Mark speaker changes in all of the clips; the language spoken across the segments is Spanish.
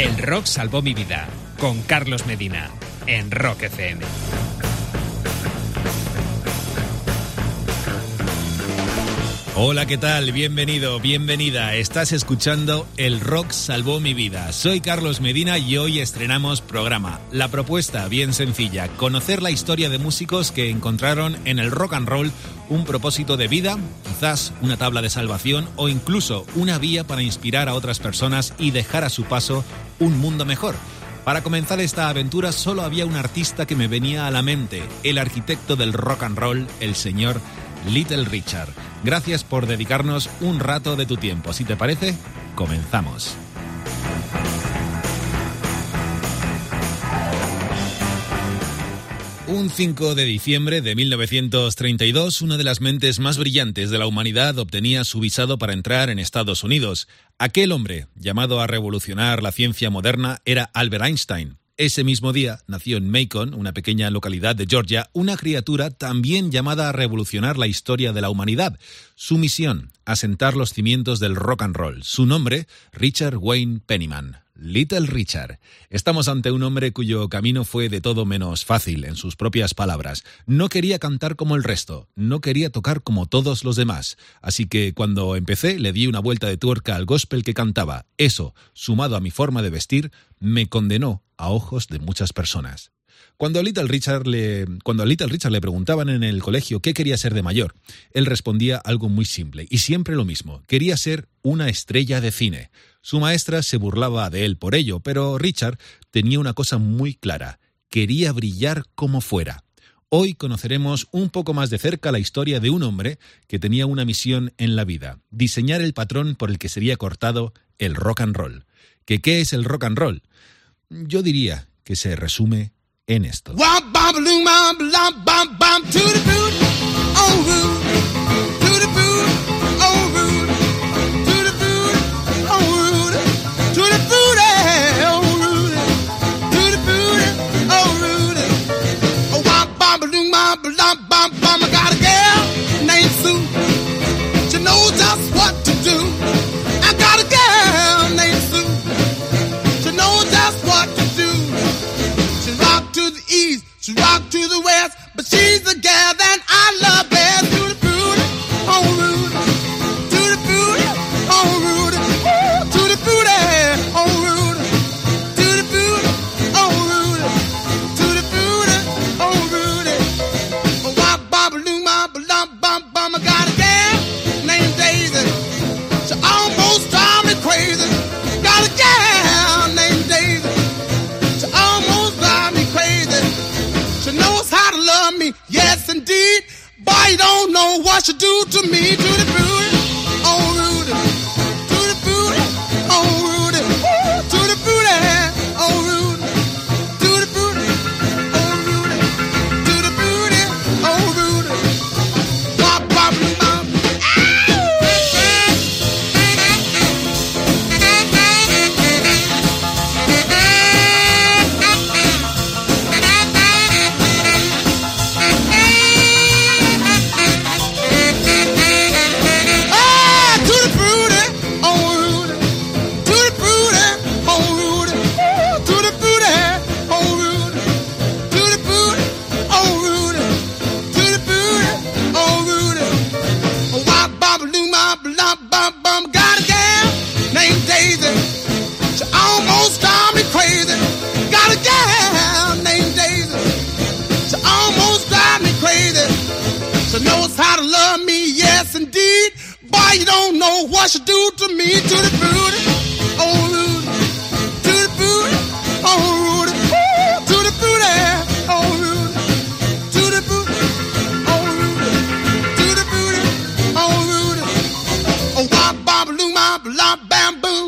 Speaker 1: El rock salvó mi vida con Carlos Medina en Rock FM.
Speaker 2: Hola, ¿qué tal? Bienvenido, bienvenida. Estás escuchando El Rock Salvó Mi Vida. Soy Carlos Medina y hoy estrenamos programa. La propuesta, bien sencilla, conocer la historia de músicos que encontraron en el rock and roll un propósito de vida, quizás una tabla de salvación o incluso una vía para inspirar a otras personas y dejar a su paso un mundo mejor. Para comenzar esta aventura solo había un artista que me venía a la mente, el arquitecto del rock and roll, el señor Little Richard. Gracias por dedicarnos un rato de tu tiempo. Si te parece, comenzamos. Un 5 de diciembre de 1932, una de las mentes más brillantes de la humanidad obtenía su visado para entrar en Estados Unidos. Aquel hombre, llamado a revolucionar la ciencia moderna, era Albert Einstein. Ese mismo día nació en Macon, una pequeña localidad de Georgia, una criatura también llamada a revolucionar la historia de la humanidad. Su misión, asentar los cimientos del rock and roll. Su nombre, Richard Wayne Pennyman. Little Richard. Estamos ante un hombre cuyo camino fue de todo menos fácil, en sus propias palabras. No quería cantar como el resto, no quería tocar como todos los demás. Así que cuando empecé le di una vuelta de tuerca al gospel que cantaba. Eso, sumado a mi forma de vestir, me condenó a ojos de muchas personas. Cuando a Little Richard le, cuando Richard le preguntaban en el colegio qué quería ser de mayor, él respondía algo muy simple y siempre lo mismo. Quería ser una estrella de cine. Su maestra se burlaba de él por ello, pero Richard tenía una cosa muy clara. Quería brillar como fuera. Hoy conoceremos un poco más de cerca la historia de un hombre que tenía una misión en la vida, diseñar el patrón por el que sería cortado el rock and roll. ¿Que qué es el rock and roll? Yo diría que se resume en esto.
Speaker 3: She's the gal that know what you do to me, to the booty.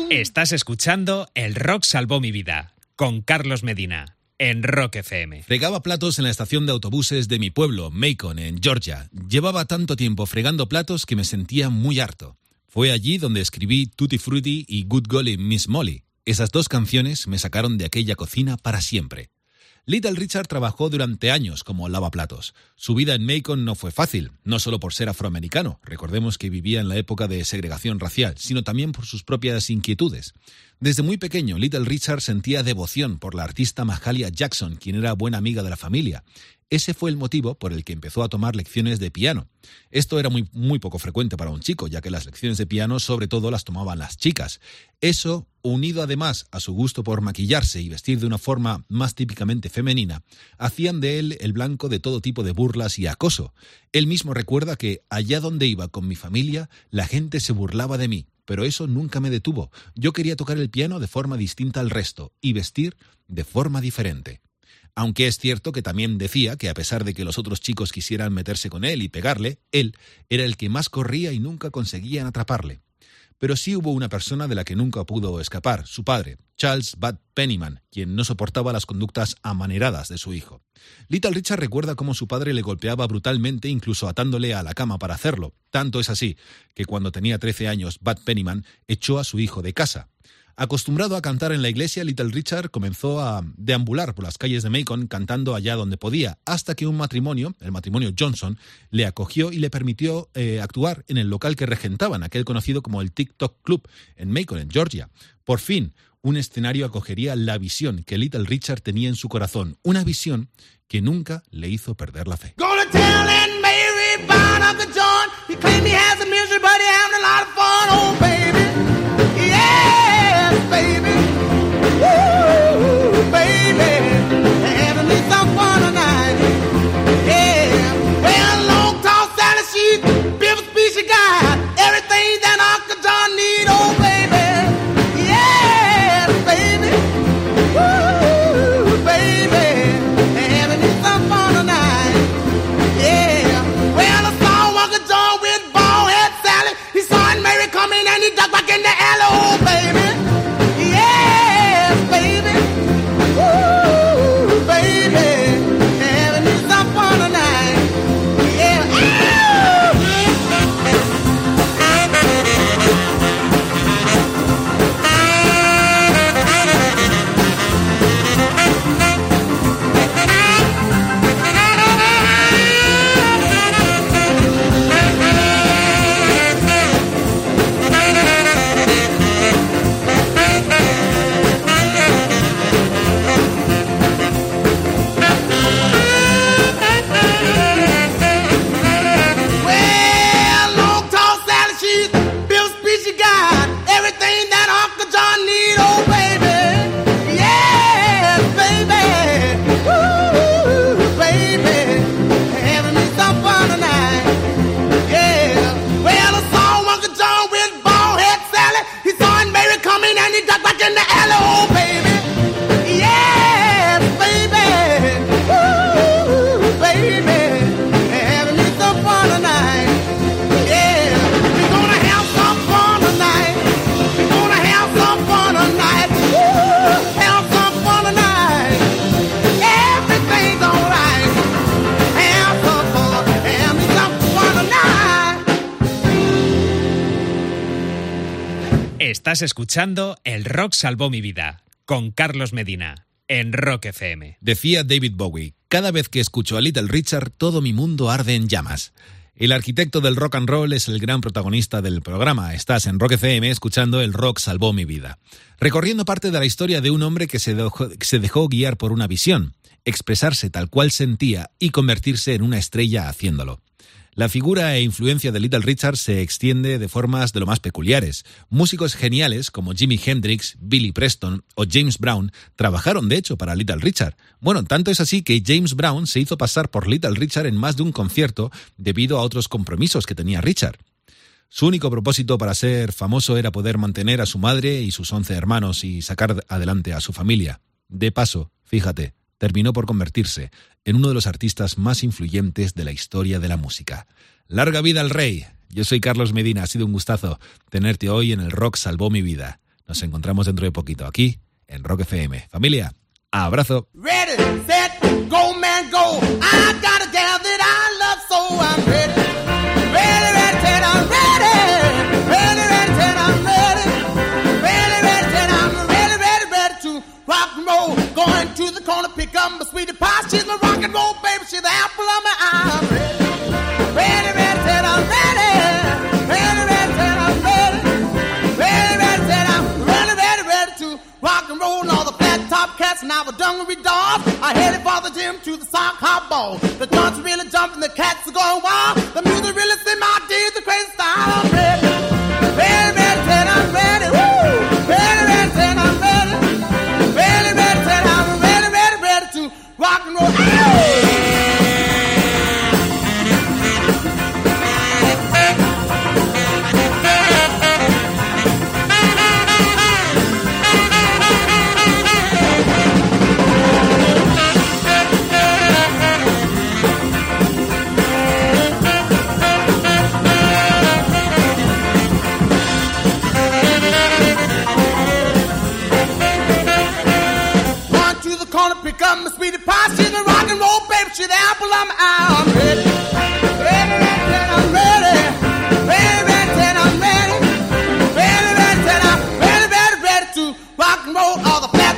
Speaker 1: Estás escuchando El Rock Salvó Mi Vida con Carlos Medina en Rock FM.
Speaker 2: Fregaba platos en la estación de autobuses de mi pueblo, Macon, en Georgia. Llevaba tanto tiempo fregando platos que me sentía muy harto. Fue allí donde escribí Tutti Frutti y Good Golly Miss Molly. Esas dos canciones me sacaron de aquella cocina para siempre. Little Richard trabajó durante años como lavaplatos. Su vida en Macon no fue fácil, no solo por ser afroamericano, recordemos que vivía en la época de segregación racial, sino también por sus propias inquietudes. Desde muy pequeño, Little Richard sentía devoción por la artista Mahalia Jackson, quien era buena amiga de la familia. Ese fue el motivo por el que empezó a tomar lecciones de piano. Esto era muy, muy poco frecuente para un chico, ya que las lecciones de piano sobre todo las tomaban las chicas. Eso, unido además a su gusto por maquillarse y vestir de una forma más típicamente femenina, hacían de él el blanco de todo tipo de burlas y acoso. Él mismo recuerda que allá donde iba con mi familia, la gente se burlaba de mí, pero eso nunca me detuvo. Yo quería tocar el piano de forma distinta al resto y vestir de forma diferente aunque es cierto que también decía que a pesar de que los otros chicos quisieran meterse con él y pegarle, él era el que más corría y nunca conseguían atraparle. Pero sí hubo una persona de la que nunca pudo escapar, su padre, Charles Bud Pennyman, quien no soportaba las conductas amaneradas de su hijo. Little Richard recuerda cómo su padre le golpeaba brutalmente, incluso atándole a la cama para hacerlo. Tanto es así que cuando tenía 13 años, Bud Pennyman echó a su hijo de casa. Acostumbrado a cantar en la iglesia, Little Richard comenzó a deambular por las calles de Macon cantando allá donde podía, hasta que un matrimonio, el matrimonio Johnson, le acogió y le permitió eh, actuar en el local que regentaban, aquel conocido como el TikTok Club, en Macon, en Georgia. Por fin, un escenario acogería la visión que Little Richard tenía en su corazón, una visión que nunca le hizo perder la fe.
Speaker 3: yẹn ní in there. you got everything that Uncle John need, oh baby.
Speaker 1: Estás escuchando El Rock Salvó Mi Vida con Carlos Medina en Rock FM.
Speaker 2: Decía David Bowie, cada vez que escucho a Little Richard todo mi mundo arde en llamas. El arquitecto del rock and roll es el gran protagonista del programa. Estás en Rock FM escuchando El Rock Salvó Mi Vida. Recorriendo parte de la historia de un hombre que se dejó, se dejó guiar por una visión, expresarse tal cual sentía y convertirse en una estrella haciéndolo. La figura e influencia de Little Richard se extiende de formas de lo más peculiares. Músicos geniales como Jimi Hendrix, Billy Preston o James Brown trabajaron de hecho para Little Richard. Bueno, tanto es así que James Brown se hizo pasar por Little Richard en más de un concierto debido a otros compromisos que tenía Richard. Su único propósito para ser famoso era poder mantener a su madre y sus once hermanos y sacar adelante a su familia. De paso, fíjate, terminó por convertirse en uno de los artistas más influyentes de la historia de la música. Larga vida al rey. Yo soy Carlos Medina, ha sido un gustazo tenerte hoy en el Rock Salvó mi vida. Nos encontramos dentro de poquito aquí en Rock FM. Familia, abrazo.
Speaker 3: Going dungaree dolls are headed for the gym to the sock hop ball. The joints really jumping, the cats are going wild.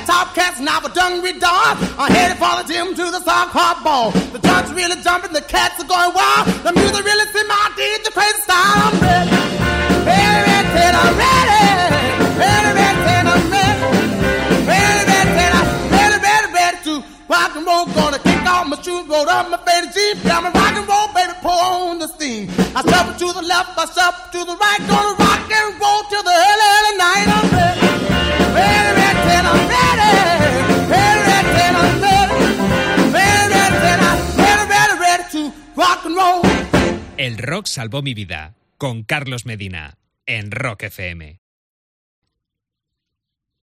Speaker 3: Top cats and our dungaree dolls are headed for the gym to the sock hop ball. The joints really jumping, the cats are going wild. The music really send my deeds the crazy style. I'm ready. Ready, ready, ready, I'm ready. Ready, ready, ready, I'm ready. Ready, ready, ready, ready, ready, ready to rock and roll. Gonna kick off my shoes, roll up my faded jeep. Down my rock and roll, baby, pour on the steam. I shuffle to the left, I shuffle to the right. Gonna rock and roll till the early, early night. I'm. Ready,
Speaker 1: rock salvó mi vida con Carlos Medina en Rock FM.